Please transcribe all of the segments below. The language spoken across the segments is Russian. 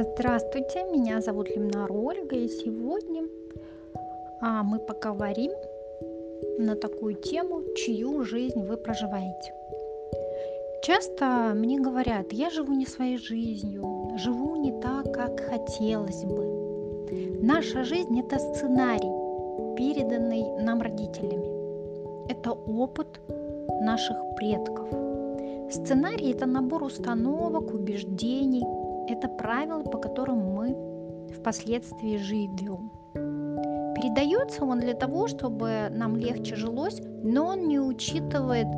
Здравствуйте, меня зовут Лимнар Ольга, и сегодня а, мы поговорим на такую тему, чью жизнь вы проживаете. Часто мне говорят, я живу не своей жизнью, живу не так, как хотелось бы. Наша жизнь – это сценарий, переданный нам родителями. Это опыт наших предков. Сценарий – это набор установок, убеждений – это правила, по которым мы впоследствии живем. Передается он для того, чтобы нам легче жилось, но он не учитывает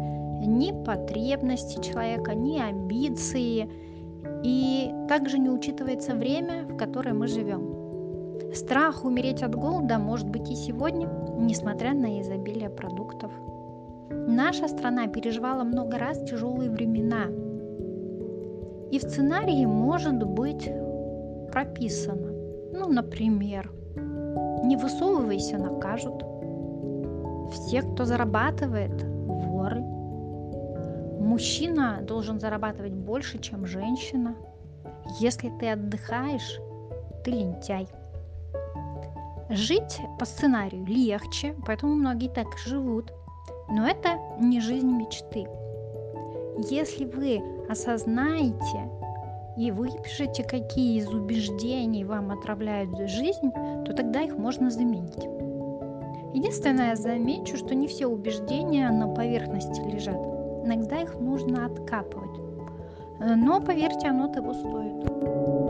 ни потребности человека, ни амбиции, и также не учитывается время, в которое мы живем. Страх умереть от голода может быть и сегодня, несмотря на изобилие продуктов. Наша страна переживала много раз тяжелые времена, и в сценарии может быть прописано, ну, например, не высовывайся, накажут. Все, кто зарабатывает, воры. Мужчина должен зарабатывать больше, чем женщина. Если ты отдыхаешь, ты лентяй. Жить по сценарию легче, поэтому многие так живут. Но это не жизнь мечты. Если вы осознаете и выпишите, какие из убеждений вам отравляют жизнь, то тогда их можно заменить. Единственное, я замечу, что не все убеждения на поверхности лежат. Иногда их нужно откапывать. Но, поверьте, оно того стоит.